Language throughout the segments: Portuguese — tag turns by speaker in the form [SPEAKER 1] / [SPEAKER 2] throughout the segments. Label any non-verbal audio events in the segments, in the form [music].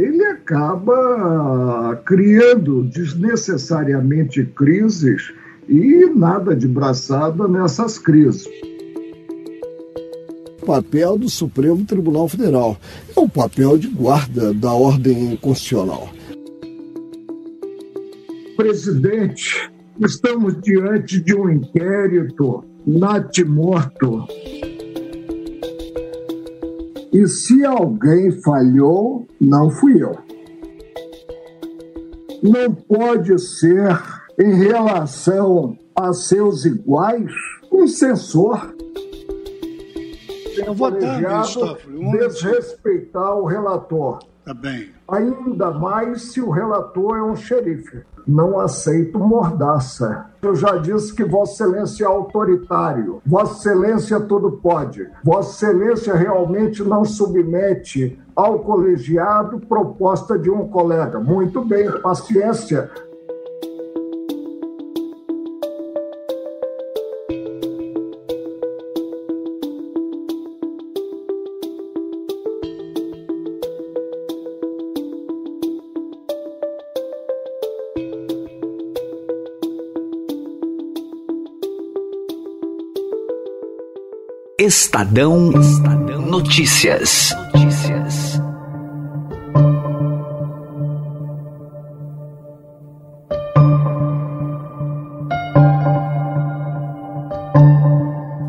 [SPEAKER 1] ele acaba criando desnecessariamente crises e nada de braçada nessas crises.
[SPEAKER 2] O papel do Supremo Tribunal Federal é o papel de guarda da ordem constitucional.
[SPEAKER 1] Presidente, estamos diante de um inquérito natimorto. E se alguém falhou, não fui eu. Não pode ser em relação a seus iguais um censor.
[SPEAKER 3] Eu vou dar,
[SPEAKER 1] desrespeitar o relator.
[SPEAKER 3] Tá bem.
[SPEAKER 1] Ainda mais se o relator é um xerife. Não aceito mordaça. Eu já disse que Vossa Excelência é autoritário. Vossa Excelência tudo pode. Vossa Excelência realmente não submete ao colegiado proposta de um colega. Muito bem, paciência.
[SPEAKER 4] Estadão, Estadão Notícias. Notícias.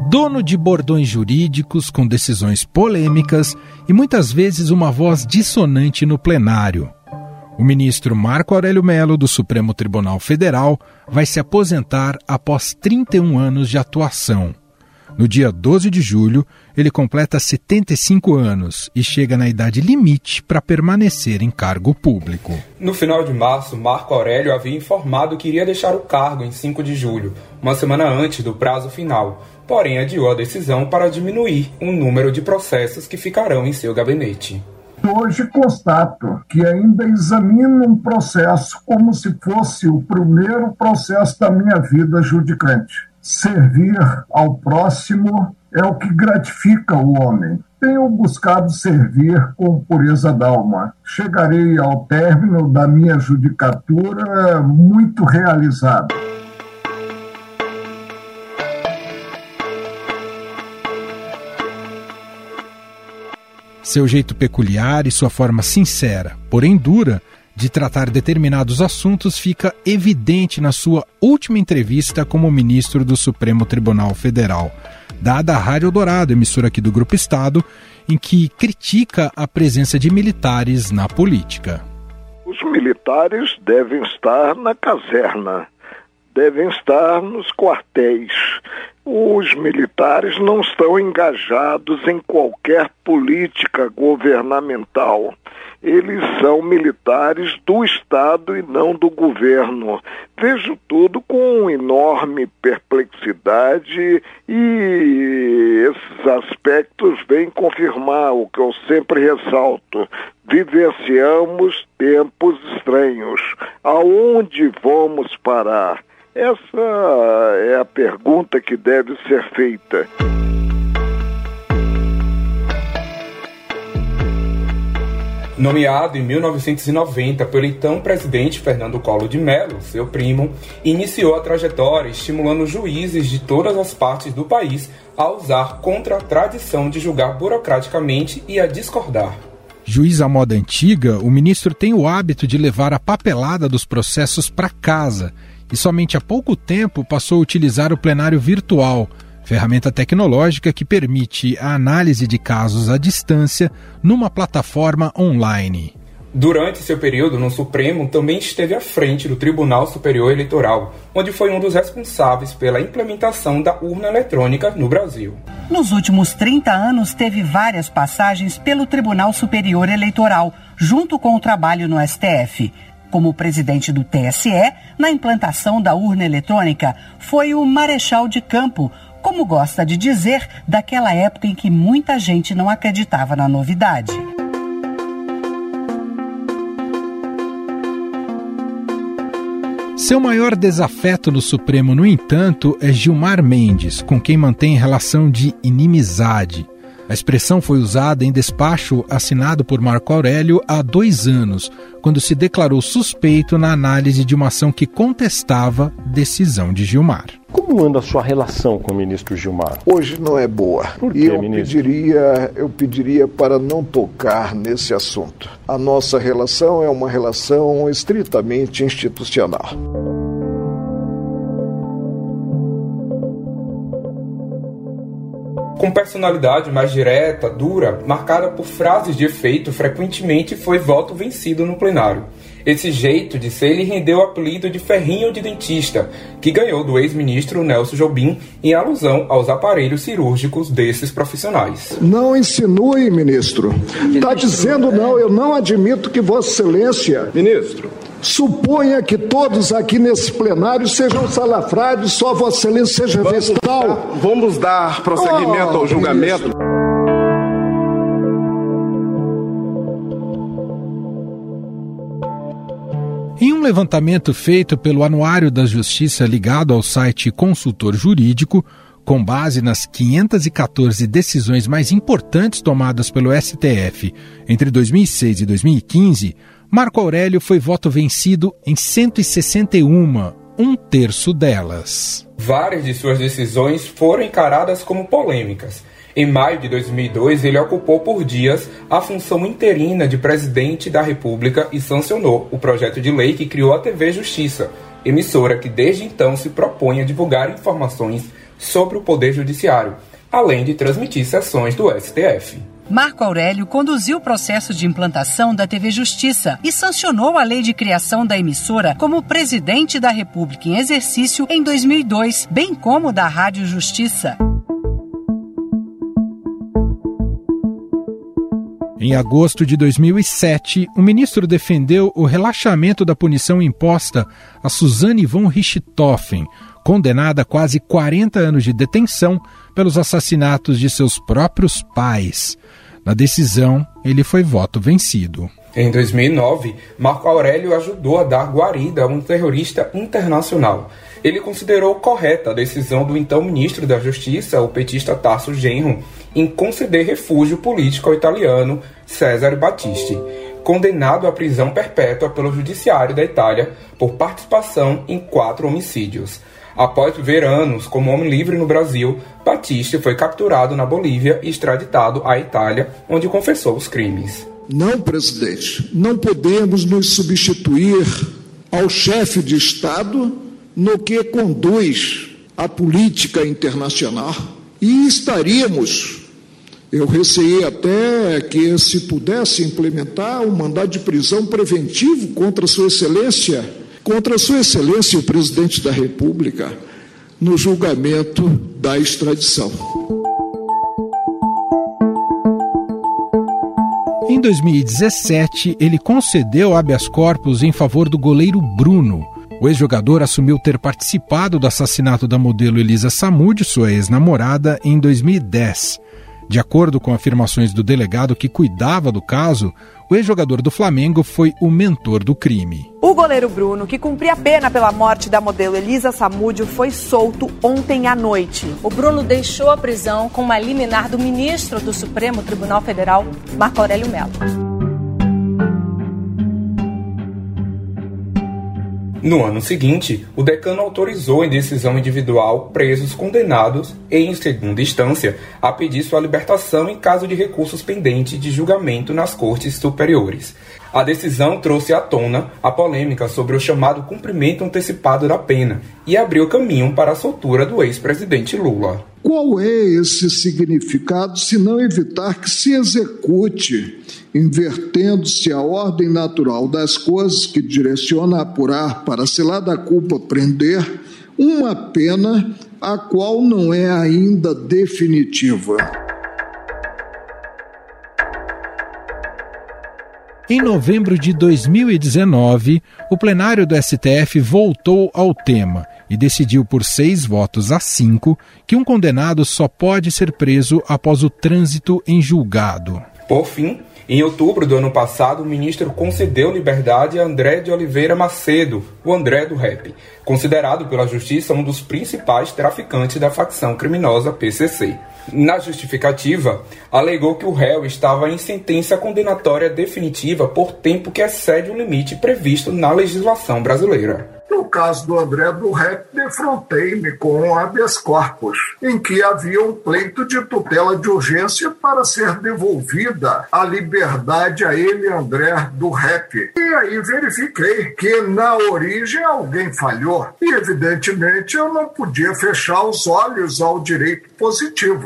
[SPEAKER 5] Dono de bordões jurídicos com decisões polêmicas e muitas vezes uma voz dissonante no plenário. O ministro Marco Aurélio Melo, do Supremo Tribunal Federal, vai se aposentar após 31 anos de atuação. No dia 12 de julho, ele completa 75 anos e chega na idade limite para permanecer em cargo público.
[SPEAKER 6] No final de março, Marco Aurélio havia informado que iria deixar o cargo em 5 de julho, uma semana antes do prazo final, porém adiou a decisão para diminuir o número de processos que ficarão em seu gabinete.
[SPEAKER 1] Hoje constato que ainda examino um processo como se fosse o primeiro processo da minha vida judicante servir ao próximo é o que gratifica o homem. Tenho buscado servir com pureza d'alma. Chegarei ao término da minha judicatura muito realizado.
[SPEAKER 5] Seu jeito peculiar e sua forma sincera, porém dura, de tratar determinados assuntos fica evidente na sua última entrevista como ministro do Supremo Tribunal Federal, dada à Rádio Dourado, emissora aqui do Grupo Estado, em que critica a presença de militares na política.
[SPEAKER 1] Os militares devem estar na caserna, devem estar nos quartéis. Os militares não estão engajados em qualquer política governamental eles são militares do Estado e não do governo. Vejo tudo com enorme perplexidade e esses aspectos vêm confirmar o que eu sempre ressalto. Vivenciamos tempos estranhos. Aonde vamos parar? Essa é a pergunta que deve ser feita.
[SPEAKER 6] Nomeado em 1990 pelo então presidente Fernando Collor de Mello, seu primo, iniciou a trajetória estimulando juízes de todas as partes do país a usar contra a tradição de julgar burocraticamente e a discordar.
[SPEAKER 5] Juiz à moda antiga, o ministro tem o hábito de levar a papelada dos processos para casa e somente há pouco tempo passou a utilizar o plenário virtual ferramenta tecnológica que permite a análise de casos à distância numa plataforma online.
[SPEAKER 6] Durante seu período no Supremo, também esteve à frente do Tribunal Superior Eleitoral, onde foi um dos responsáveis pela implementação da urna eletrônica no Brasil.
[SPEAKER 7] Nos últimos 30 anos, teve várias passagens pelo Tribunal Superior Eleitoral, junto com o trabalho no STF. Como presidente do TSE, na implantação da urna eletrônica, foi o Marechal de Campo, como gosta de dizer, daquela época em que muita gente não acreditava na novidade.
[SPEAKER 5] Seu maior desafeto no Supremo, no entanto, é Gilmar Mendes, com quem mantém relação de inimizade. A expressão foi usada em despacho assinado por Marco Aurélio há dois anos, quando se declarou suspeito na análise de uma ação que contestava decisão de Gilmar.
[SPEAKER 8] Como anda a sua relação com o ministro Gilmar?
[SPEAKER 2] Hoje não é boa.
[SPEAKER 8] Por
[SPEAKER 2] e
[SPEAKER 8] quê,
[SPEAKER 2] eu
[SPEAKER 8] ministro?
[SPEAKER 2] pediria, eu pediria para não tocar nesse assunto. A nossa relação é uma relação estritamente institucional.
[SPEAKER 6] Com personalidade mais direta, dura, marcada por frases de efeito, frequentemente foi voto vencido no plenário. Esse jeito de ser lhe rendeu o apelido de ferrinho de dentista, que ganhou do ex-ministro Nelson Jobim em alusão aos aparelhos cirúrgicos desses profissionais.
[SPEAKER 1] Não insinue, ministro. Está dizendo não, eu não admito que Vossa Excelência.
[SPEAKER 3] Ministro.
[SPEAKER 1] Suponha que todos aqui nesse plenário sejam salafrários, só Vossa Excelência seja vestal.
[SPEAKER 3] Vamos dar prosseguimento
[SPEAKER 1] Oh,
[SPEAKER 3] ao julgamento.
[SPEAKER 5] Em um levantamento feito pelo Anuário da Justiça ligado ao site Consultor Jurídico, com base nas 514 decisões mais importantes tomadas pelo STF entre 2006 e 2015, Marco Aurélio foi voto vencido em 161, um terço delas.
[SPEAKER 6] Várias de suas decisões foram encaradas como polêmicas. Em maio de 2002, ele ocupou por dias a função interina de presidente da República e sancionou o projeto de lei que criou a TV Justiça, emissora que desde então se propõe a divulgar informações sobre o Poder Judiciário, além de transmitir sessões do STF.
[SPEAKER 7] Marco Aurélio conduziu o processo de implantação da TV Justiça e sancionou a lei de criação da emissora como presidente da República em exercício em 2002, bem como da Rádio Justiça.
[SPEAKER 5] Em agosto de 2007, o ministro defendeu o relaxamento da punição imposta a Suzane von Richthofen, condenada a quase 40 anos de detenção pelos assassinatos de seus próprios pais. Na decisão, ele foi voto vencido.
[SPEAKER 6] Em 2009, Marco Aurélio ajudou a dar guarida a um terrorista internacional. Ele considerou correta a decisão do então ministro da Justiça, o petista Tarso Genro, em conceder refúgio político ao italiano Cesare Battisti, condenado à prisão perpétua pelo judiciário da Itália por participação em quatro homicídios. Após viver anos como homem livre no Brasil, Battisti foi capturado na Bolívia e extraditado à Itália, onde confessou os crimes.
[SPEAKER 1] Não, presidente, não podemos nos substituir ao chefe de Estado no que conduz a política internacional. E estaríamos, eu receei até que se pudesse implementar um mandado de prisão preventivo contra Sua Excelência, contra Sua Excelência o presidente da República, no julgamento da extradição.
[SPEAKER 5] Em 2017, ele concedeu habeas corpus em favor do goleiro Bruno. O ex-jogador assumiu ter participado do assassinato da modelo Elisa Samud, sua ex-namorada, em 2010. De acordo com afirmações do delegado que cuidava do caso, o ex-jogador do Flamengo foi o mentor do crime.
[SPEAKER 9] O goleiro Bruno, que cumpria pena pela morte da modelo Elisa Samúdio, foi solto ontem à noite.
[SPEAKER 10] O Bruno deixou a prisão com uma liminar do ministro do Supremo Tribunal Federal, Marco Aurélio Mello.
[SPEAKER 6] No ano seguinte, o decano autorizou em decisão individual presos condenados e, em segunda instância, a pedir sua libertação em caso de recursos pendentes de julgamento nas cortes superiores. A decisão trouxe à tona a polêmica sobre o chamado cumprimento antecipado da pena e abriu caminho para a soltura do ex-presidente Lula.
[SPEAKER 1] Qual é esse significado se não evitar que se execute, invertendo-se a ordem natural das coisas que direciona apurar para, se lá da culpa, prender, uma pena a qual não é ainda definitiva?
[SPEAKER 5] Em novembro de 2019, o plenário do STF voltou ao tema e decidiu por seis votos a cinco que um condenado só pode ser preso após o trânsito em julgado.
[SPEAKER 6] Por fim, em outubro do ano passado, o ministro concedeu liberdade a André de Oliveira Macedo, o André do Rap, considerado pela justiça um dos principais traficantes da facção criminosa PCC. Na justificativa, alegou que o réu estava em sentença condenatória definitiva por tempo que excede o limite previsto na legislação brasileira.
[SPEAKER 1] No caso do André do Rep, defrontei-me com um habeas corpus, em que havia um pleito de tutela de urgência para ser devolvida a liberdade a ele, André do Rep. E aí verifiquei que na origem alguém falhou. E evidentemente eu não podia fechar os olhos ao direito positivo.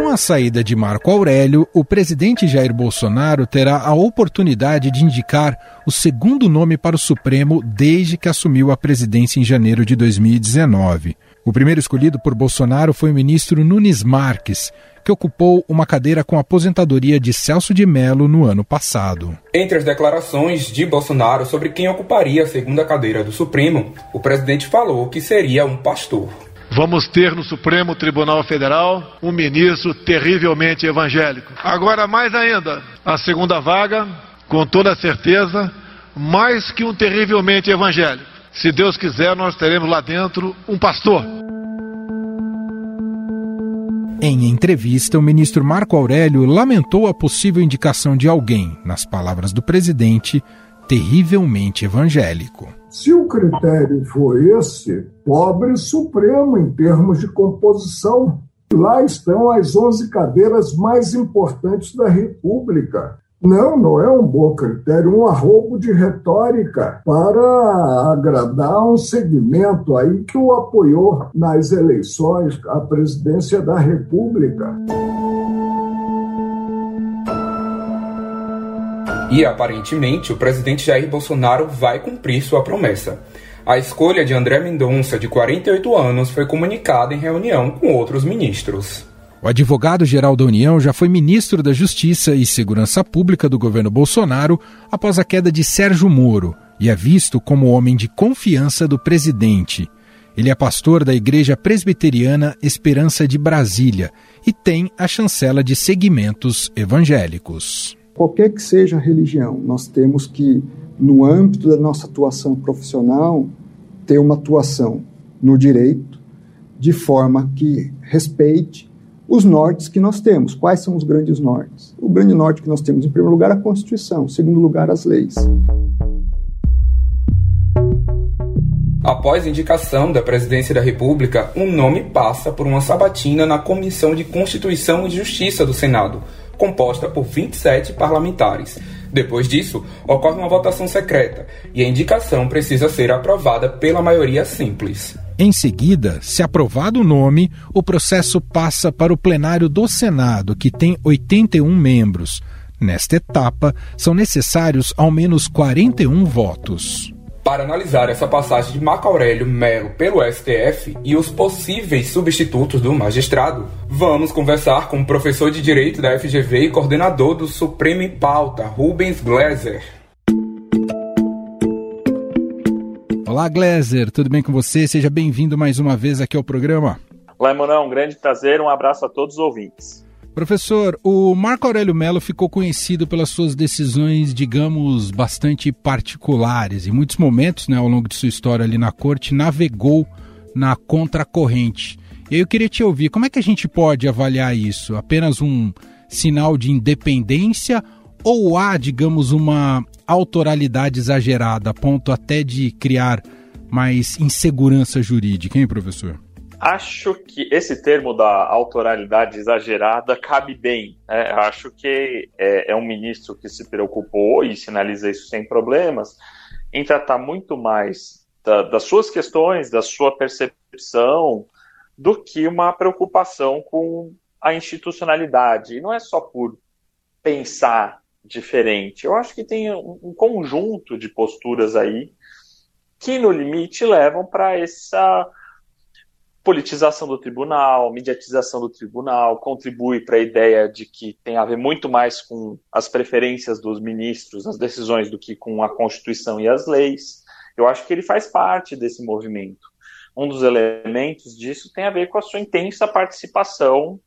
[SPEAKER 5] Com a saída de Marco Aurélio, o presidente Jair Bolsonaro terá a oportunidade de indicar o segundo nome para o Supremo desde que assumiu a presidência em janeiro de 2019. O primeiro escolhido por Bolsonaro foi o ministro Nunes Marques, que ocupou uma cadeira com aposentadoria de Celso de Mello no ano passado.
[SPEAKER 6] Entre as declarações de Bolsonaro sobre quem ocuparia a segunda cadeira do Supremo, o presidente falou que seria um pastor.
[SPEAKER 11] Vamos ter no Supremo Tribunal Federal um ministro terrivelmente evangélico. Agora, mais ainda, a segunda vaga, com toda certeza, mais que um terrivelmente evangélico. Se Deus quiser, nós teremos lá dentro um pastor.
[SPEAKER 5] Em entrevista, o ministro Marco Aurélio lamentou a possível indicação de alguém, nas palavras do presidente, terrivelmente evangélico.
[SPEAKER 1] Se o critério for esse, pobre supremo em termos de composição, lá estão as 11 cadeiras mais importantes da República. Não, não é um bom critério, um arrobo de retórica para agradar um segmento aí que o apoiou nas eleições à presidência da República.
[SPEAKER 6] E aparentemente o presidente Jair Bolsonaro vai cumprir sua promessa. A escolha de André Mendonça, de 48 anos, foi comunicada em reunião com outros ministros.
[SPEAKER 5] O advogado-geral da União já foi ministro da Justiça e Segurança Pública do governo Bolsonaro após a queda de Sérgio Moro e é visto como homem de confiança do presidente. Ele é pastor da Igreja Presbiteriana Esperança de Brasília e tem a chancela de segmentos evangélicos
[SPEAKER 12] qualquer que seja a religião, nós temos que, no âmbito da nossa atuação profissional, ter uma atuação no direito, de forma que respeite os nortes que nós temos. Quais são os grandes nortes? O grande norte que nós temos, em primeiro lugar, a Constituição, em segundo lugar, as leis.
[SPEAKER 6] Após indicação da Presidência da República, um nome passa por uma sabatina na Comissão de Constituição e Justiça do Senado, composta por 27 parlamentares. Depois disso, ocorre uma votação secreta e a indicação precisa ser aprovada pela maioria simples.
[SPEAKER 5] Em seguida, se aprovado o nome, o processo passa para o plenário do Senado, que tem 81 membros. Nesta etapa, são necessários ao menos 41 votos.
[SPEAKER 6] Para analisar essa passagem de Marco Aurélio Melo pelo STF e os possíveis substitutos do magistrado, vamos conversar com o professor de Direito da FGV e coordenador do Supremo em Pauta, Rubens Gleiser.
[SPEAKER 5] Olá, Gleiser, tudo bem com você? Seja bem-vindo mais uma vez aqui ao programa.
[SPEAKER 13] Olá, Emanuel, um grande prazer, um abraço a todos os ouvintes.
[SPEAKER 5] Professor, o Marco Aurélio Mello ficou conhecido pelas suas decisões, digamos, bastante particulares. Em muitos momentos, né, ao longo de sua história ali na corte, navegou na contracorrente. E eu queria te ouvir, como é que a gente pode avaliar isso? Apenas um sinal de independência ou há, digamos, uma autoralidade exagerada, a ponto até de criar mais insegurança jurídica, hein, professor?
[SPEAKER 13] Acho que esse termo da autoralidade exagerada cabe bem. Né? Acho que é, é, um ministro que se preocupou e sinaliza isso sem problemas em tratar muito mais da, das suas questões, da sua percepção, do que uma preocupação com a institucionalidade. E não é só por pensar diferente. Eu acho que tem um, um conjunto de posturas aí que, no limite, levam para essa politização do tribunal, mediatização do tribunal, contribui para a ideia de que tem a ver muito mais com as preferências dos ministros, as decisões, do que com a Constituição e as leis. Eu acho que ele faz parte desse movimento. Um dos elementos disso tem a ver com a sua intensa participação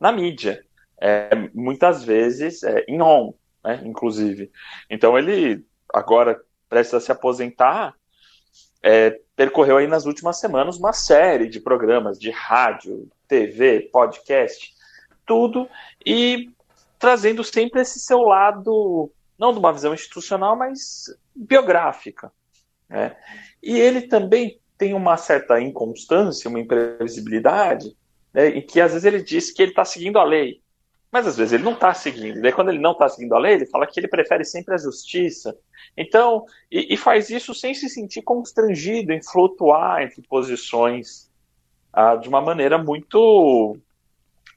[SPEAKER 13] na mídia, é, muitas vezes é, em on, né, inclusive. Então ele agora precisa se aposentar é, percorreu aí nas últimas semanas uma série de programas de rádio, TV, podcast, tudo, e trazendo sempre esse seu lado, não de uma visão institucional, mas biográfica. Né? E ele também tem uma certa inconstância, uma imprevisibilidade, né, em que às vezes ele diz que ele está seguindo a lei, mas às vezes ele não está seguindo. Daí quando ele não está seguindo a lei, ele fala que ele prefere sempre a justiça. Então, e, e faz isso sem se sentir constrangido em flutuar entre posições ah, de uma maneira muito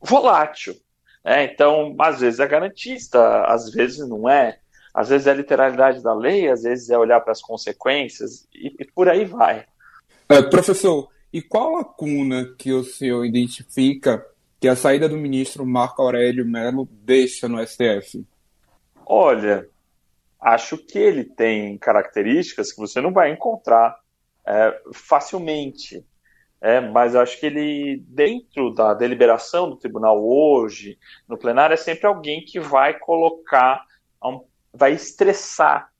[SPEAKER 13] volátil. Né? Então, às vezes é garantista, às vezes não é. Às vezes é a literalidade da lei, às vezes é olhar para as consequências e, e por aí vai.
[SPEAKER 6] É, professor, e qual lacuna que o senhor identifica que a saída do ministro Marco Aurélio Mello deixa no STF?
[SPEAKER 13] Olha, acho que ele tem características que você não vai encontrar é, facilmente. É, mas acho que ele, dentro da deliberação do tribunal hoje, no plenário, é sempre alguém que vai colocar, vai estressar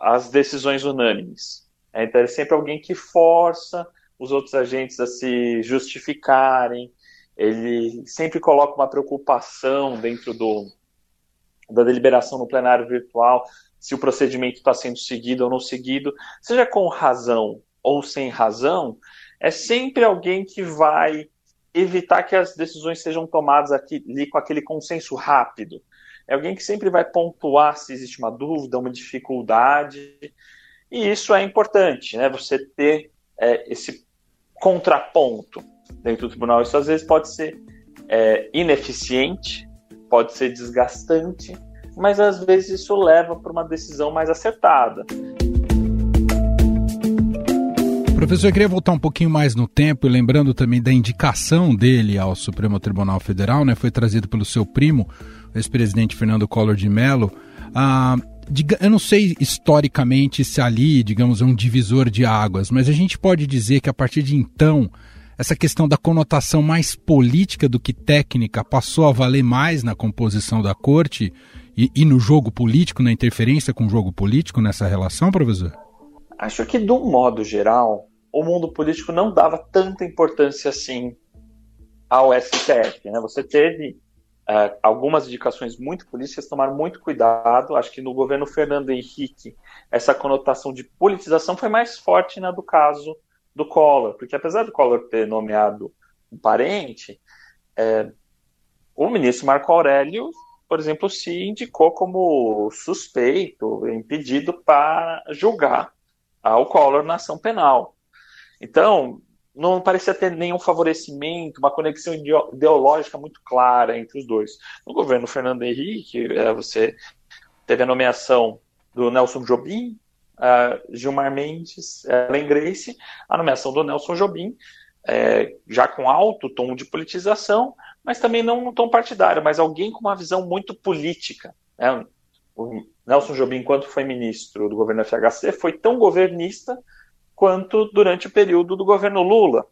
[SPEAKER 13] as decisões unânimes. É, então, é sempre alguém que força os outros agentes a se justificarem, ele sempre coloca uma preocupação dentro do, da deliberação no plenário virtual, se o procedimento está sendo seguido ou não seguido, seja com razão ou sem razão, é sempre alguém que vai evitar que as decisões sejam tomadas aqui, ali com aquele consenso rápido. É alguém que sempre vai pontuar se existe uma dúvida, uma dificuldade, e isso é importante, né? Você ter é, esse contraponto dentro do tribunal. Isso às vezes pode ser é, ineficiente, pode ser desgastante, mas às vezes isso leva para uma decisão mais acertada.
[SPEAKER 5] Professor, eu queria voltar um pouquinho mais no tempo e lembrando também da indicação dele ao Supremo Tribunal Federal, né? Foi trazido pelo seu primo, o ex-presidente Fernando Collor de Mello. Ah, eu não sei historicamente se ali, digamos, é um divisor de águas, mas a gente pode dizer que a partir de então essa questão da conotação mais política do que técnica passou a valer mais na composição da corte e, e no jogo político, na interferência com o jogo político nessa relação, professor?
[SPEAKER 13] Acho que, de um modo geral, o mundo político não dava tanta importância assim ao STF. Né? Você teve uh, algumas indicações muito políticas, tomaram muito cuidado. Acho que no governo Fernando Henrique, essa conotação de politização foi mais forte na do caso do Collor, porque apesar do Collor ter nomeado um parente, é, o ministro Marco Aurélio, por exemplo, se indicou como suspeito, impedido para julgar o Collor na ação penal. Então, não parecia ter nenhum favorecimento, uma conexão ideológica muito clara entre os dois. No governo Fernando Henrique, é, você teve a nomeação do Nelson Jobim, Gilmar Mendes, Ellen Grace, a nomeação do Nelson Jobim, é, já com alto tom de politização, mas também não um tom partidário, mas alguém com uma visão muito política. Né? O Nelson Jobim, enquanto foi ministro do governo FHC, foi tão governista quanto durante o período do governo Lula.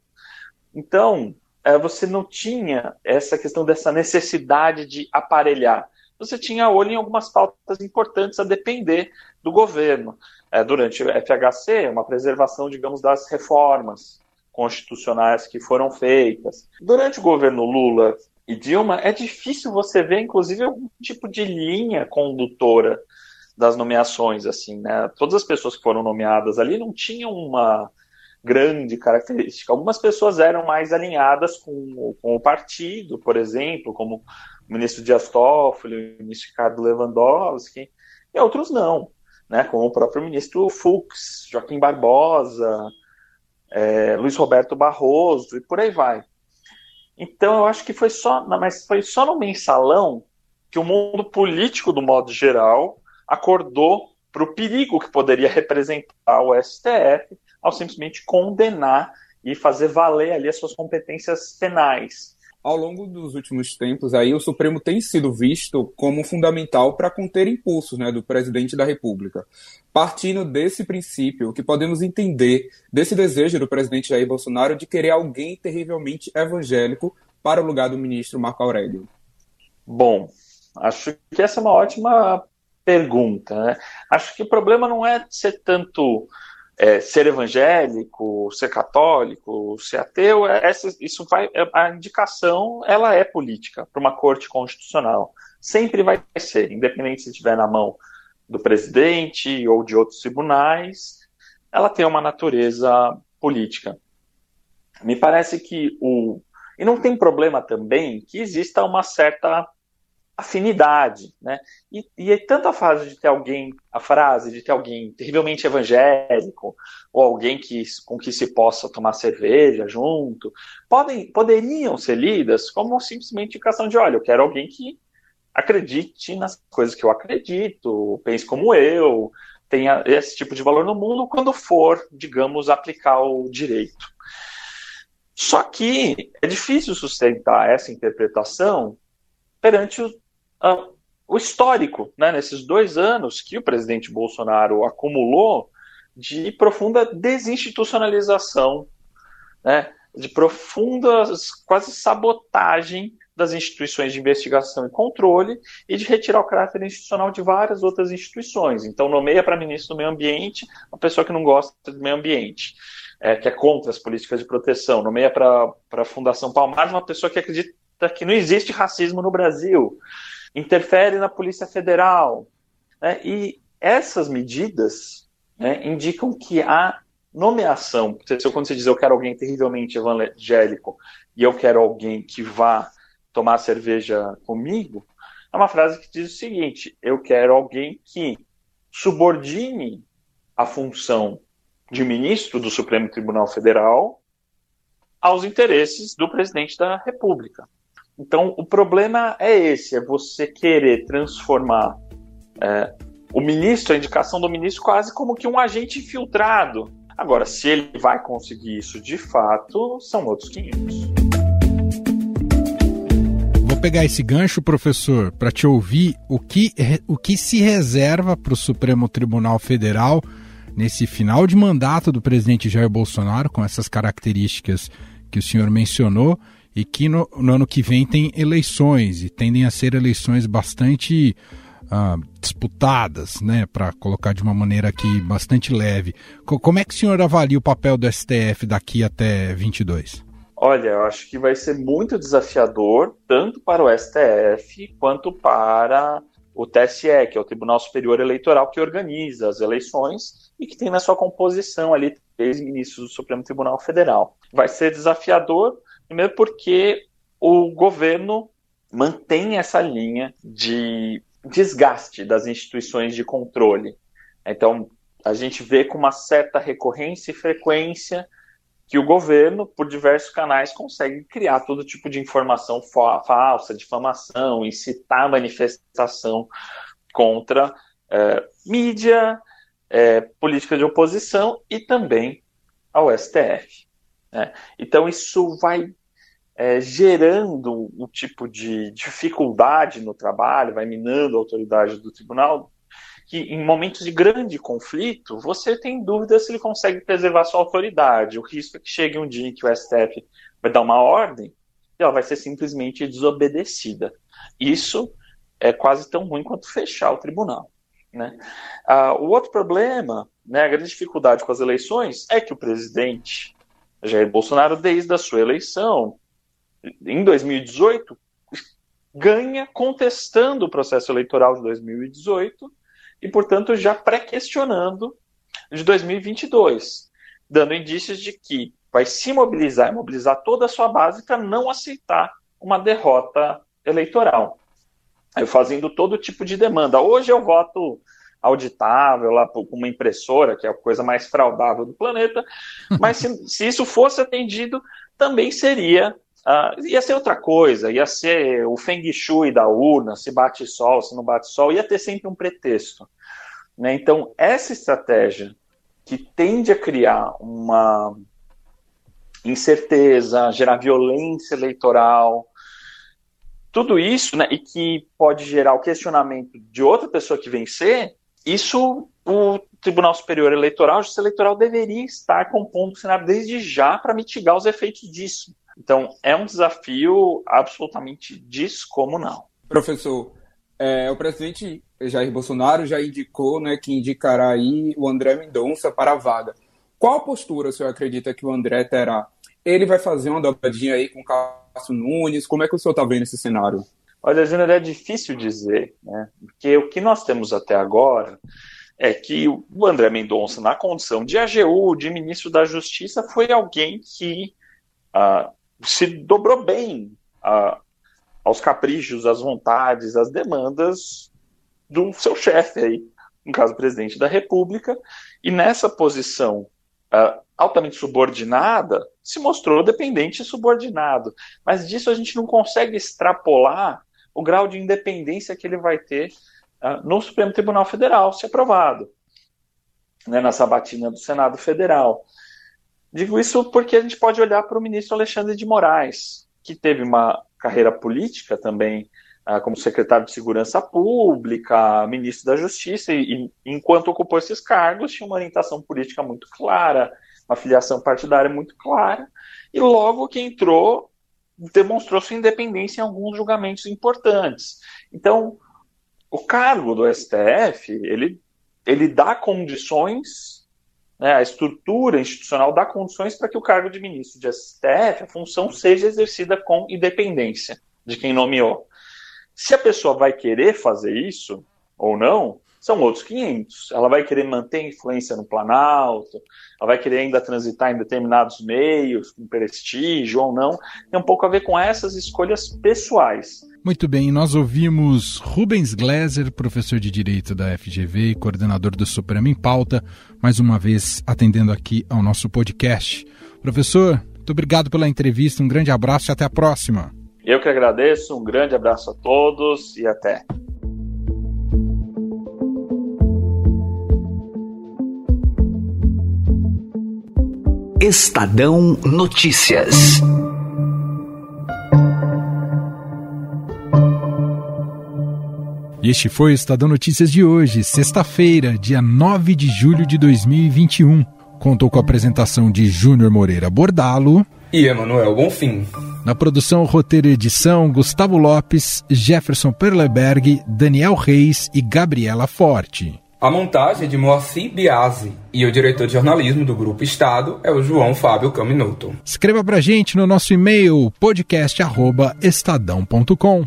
[SPEAKER 13] Então, é, você não tinha essa questão dessa necessidade de aparelhar. Você tinha olho em algumas pautas importantes a depender do governo é, durante o FHC, uma preservação, digamos, das reformas constitucionais que foram feitas. Durante o governo Lula e Dilma, é difícil você ver, inclusive, algum tipo de linha condutora das nomeações, assim, né? Todas as pessoas que foram nomeadas ali não tinham uma grande característica. Algumas pessoas eram mais alinhadas com, com o partido, por exemplo, como o ministro Dias Toffoli, o ministro Ricardo Lewandowski, e outros não né, o próprio ministro Fux, Joaquim Barbosa, é, Luiz Roberto Barroso e por aí vai. Então eu acho que foi só, mas foi só no mensalão que o mundo político, do modo geral, acordou para o perigo que poderia representar o STF ao simplesmente condenar e fazer valer ali as suas competências penais
[SPEAKER 6] ao longo dos últimos tempos, aí o Supremo tem sido visto como fundamental para conter impulsos né, do presidente da República. Partindo desse princípio, o que podemos entender desse desejo do presidente Jair Bolsonaro de querer alguém terrivelmente evangélico para o lugar do ministro Marco Aurélio?
[SPEAKER 13] Bom, acho que essa é uma ótima pergunta. Né? Acho que o problema não é ser tanto é, ser evangélico, ser católico, ser ateu, é, essa, isso vai, é, a indicação ela é política para uma corte constitucional. Sempre vai ser, independente se estiver na mão do presidente ou de outros tribunais, ela tem uma natureza política. Me parece que o. E não tem problema também que exista uma certa afinidade, né? E, e é tanto a frase de ter alguém, a frase de ter alguém terrivelmente evangélico, ou alguém que, com que se possa tomar cerveja junto, podem, poderiam ser lidas como simplesmente indicação de, olha, eu quero alguém que acredite nas coisas que eu acredito, pense como eu, tenha esse tipo de valor no mundo quando for, digamos, aplicar o direito. Só que é difícil sustentar essa interpretação perante o, uh, o histórico, né, nesses dois anos que o presidente Bolsonaro acumulou de profunda desinstitucionalização, né, de profundas quase sabotagem das instituições de investigação e controle e de retirar o caráter institucional de várias outras instituições. Então, nomeia para ministro do Meio Ambiente uma pessoa que não gosta do meio ambiente, é, que é contra as políticas de proteção. Nomeia para a Fundação Palmares uma pessoa que acredita que não existe racismo no Brasil. Interfere na Polícia Federal. Né? E essas medidas né, indicam que a nomeação, quando você diz eu quero alguém terrivelmente evangélico e eu quero alguém que vá tomar cerveja comigo, é uma frase que diz o seguinte: eu quero alguém que subordine a função de ministro do Supremo Tribunal Federal aos interesses do presidente da República. Então, o problema é esse: é você querer transformar é, o ministro, a indicação do ministro, quase como que um agente infiltrado. Agora, se ele vai conseguir isso de fato, são outros 500
[SPEAKER 5] pegar esse gancho, professor, para te ouvir o que, o que se reserva para o Supremo Tribunal Federal nesse final de mandato do presidente Jair Bolsonaro, com essas características que o senhor mencionou, e que no, no ano que vem tem eleições, e tendem a ser eleições bastante uh, disputadas, né, para colocar de uma maneira aqui bastante leve. Como é que o senhor avalia o papel do STF daqui até 22?
[SPEAKER 13] Olha, eu acho que vai ser muito desafiador, tanto para o STF quanto para o TSE, que é o Tribunal Superior Eleitoral que organiza as eleições e que tem na sua composição ali três ministros do Supremo Tribunal Federal. Vai ser desafiador, primeiro porque o governo mantém essa linha de desgaste das instituições de controle. Então, a gente vê com uma certa recorrência e frequência que o governo, por diversos canais, consegue criar todo tipo de informação falsa, difamação, incitar manifestação contra é, mídia, é, política de oposição e também ao STF. Né? Então, isso vai é, gerando um tipo de dificuldade no trabalho, vai minando a autoridade do tribunal, que em momentos de grande conflito, você tem dúvida se ele consegue preservar sua autoridade. O risco é que chegue um dia em que o STF vai dar uma ordem e ela vai ser simplesmente desobedecida. Isso é quase tão ruim quanto fechar o tribunal. Né? Ah, o outro problema, né, a grande dificuldade com as eleições, é que o presidente Jair Bolsonaro, desde a sua eleição, em 2018, ganha contestando o processo eleitoral de 2018 e, portanto, já pré-questionando de 2022, dando indícios de que vai se mobilizar e mobilizar toda a sua base para não aceitar uma derrota eleitoral. Fazendo todo tipo de demanda. Hoje eu voto auditável lá com uma impressora, que é a coisa mais fraudável do planeta, mas se, [laughs] se isso fosse atendido, também seria Uh, ia ser outra coisa, ia ser o feng shui da urna, se bate sol, se não bate sol, ia ter sempre um pretexto. Né? Então, essa estratégia que tende a criar uma incerteza, gerar violência eleitoral, tudo isso, né, e que pode gerar o questionamento de outra pessoa que vencer, isso o Tribunal Superior Eleitoral, a Justiça Eleitoral deveria estar compondo o cenário desde já para mitigar os efeitos disso. Então, é um desafio absolutamente descomunal.
[SPEAKER 6] Professor, é, o presidente Jair Bolsonaro já indicou né, que indicará aí o André Mendonça para a vaga. Qual postura o senhor acredita que o André terá? Ele vai fazer uma dobradinha aí com o Cássio Nunes? Como é que o senhor está vendo esse cenário?
[SPEAKER 13] Olha, Júnior, é difícil dizer, né? Porque o que nós temos até agora é que o André Mendonça, na condição de AGU, de ministro da Justiça, foi alguém que uh, se dobrou bem uh, aos caprichos, às vontades, às demandas do seu chefe aí, no caso, presidente da República, e nessa posição uh, altamente subordinada, se mostrou dependente e subordinado. Mas disso a gente não consegue extrapolar o grau de independência que ele vai ter uh, no Supremo Tribunal Federal, se aprovado, né, na sabatina do Senado Federal. Digo isso porque a gente pode olhar para o ministro Alexandre de Moraes, que teve uma carreira política também uh, como secretário de Segurança Pública, ministro da Justiça, e, e enquanto ocupou esses cargos, tinha uma orientação política muito clara, uma filiação partidária muito clara, e logo que entrou, demonstrou sua independência em alguns julgamentos importantes. Então, o cargo do STF, ele, ele dá condições, né, a estrutura institucional dá condições para que o cargo de ministro de STF, a função seja exercida com independência de quem nomeou. Se a pessoa vai querer fazer isso ou não, são outros 500. Ela vai querer manter influência no Planalto, ela vai querer ainda transitar em determinados meios, com prestígio ou não. Tem um pouco a ver com essas escolhas pessoais.
[SPEAKER 5] Muito bem, nós ouvimos Rubens Gleiser, professor de Direito da FGV e coordenador do Supremo em Pauta, mais uma vez atendendo aqui ao nosso podcast. Professor, muito obrigado pela entrevista, um grande abraço e até a próxima.
[SPEAKER 13] Eu que agradeço, um grande abraço a todos e até.
[SPEAKER 4] Estadão Notícias.
[SPEAKER 5] Este foi o Estadão Notícias de hoje, sexta-feira, dia 9 de julho de 2021. Contou com a apresentação de Júnior Moreira Bordalo
[SPEAKER 6] e Emanuel Bonfim.
[SPEAKER 5] Na produção, roteiro e edição, Gustavo Lopes, Jefferson Perleberg, Daniel Reis e Gabriela Forte.
[SPEAKER 6] A montagem é de Moacir Biasi e o diretor de jornalismo do Grupo Estado é o João Fábio Caminuto.
[SPEAKER 5] Escreva pra gente no nosso e-mail podcast@estadão.com.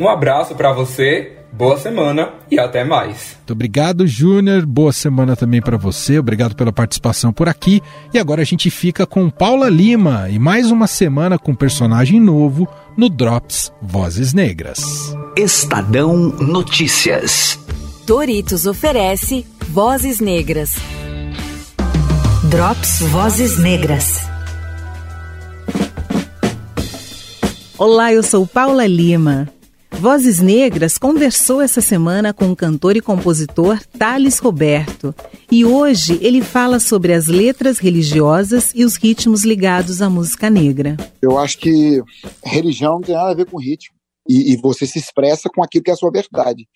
[SPEAKER 6] Um abraço para você Boa semana e até mais.
[SPEAKER 5] Muito obrigado, Júnior. Boa semana também para você. Obrigado pela participação por aqui. E agora a gente fica com Paula Lima e mais uma semana com personagem novo no Drops Vozes Negras.
[SPEAKER 4] Estadão Notícias.
[SPEAKER 14] Doritos oferece Vozes Negras. Drops Vozes Negras.
[SPEAKER 15] Olá, eu sou Paula Lima. Vozes Negras conversou essa semana com o cantor e compositor Thales Roberto. E hoje ele fala sobre as letras religiosas e os ritmos ligados à música negra.
[SPEAKER 16] Eu acho que religião não tem nada a ver com ritmo. E, e você se expressa com aquilo que é a sua verdade.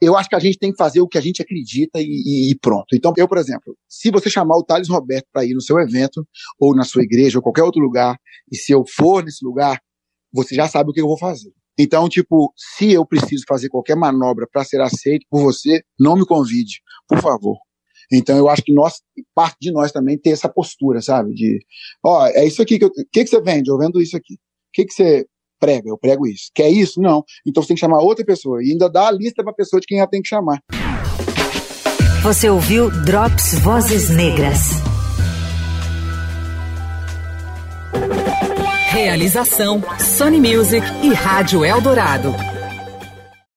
[SPEAKER 16] Eu acho que a gente tem que fazer o que a gente acredita e, e, e pronto. Então, eu, por exemplo, se você chamar o Thales Roberto para ir no seu evento, ou na sua igreja, ou qualquer outro lugar, e se eu for nesse lugar, você já sabe o que eu vou fazer. Então, tipo, se eu preciso fazer qualquer manobra para ser aceito por você, não me convide, por favor. Então, eu acho que nós, parte de nós também ter essa postura, sabe? De, ó, é isso aqui que eu, que, que você vende? Eu vendo isso aqui. O que, que você prega? Eu prego isso. Quer isso? Não. Então você tem que chamar outra pessoa. E ainda dá a lista para a pessoa de quem ela tem que chamar.
[SPEAKER 14] Você ouviu Drops Vozes Negras. Realização Sony Music e Rádio Eldorado.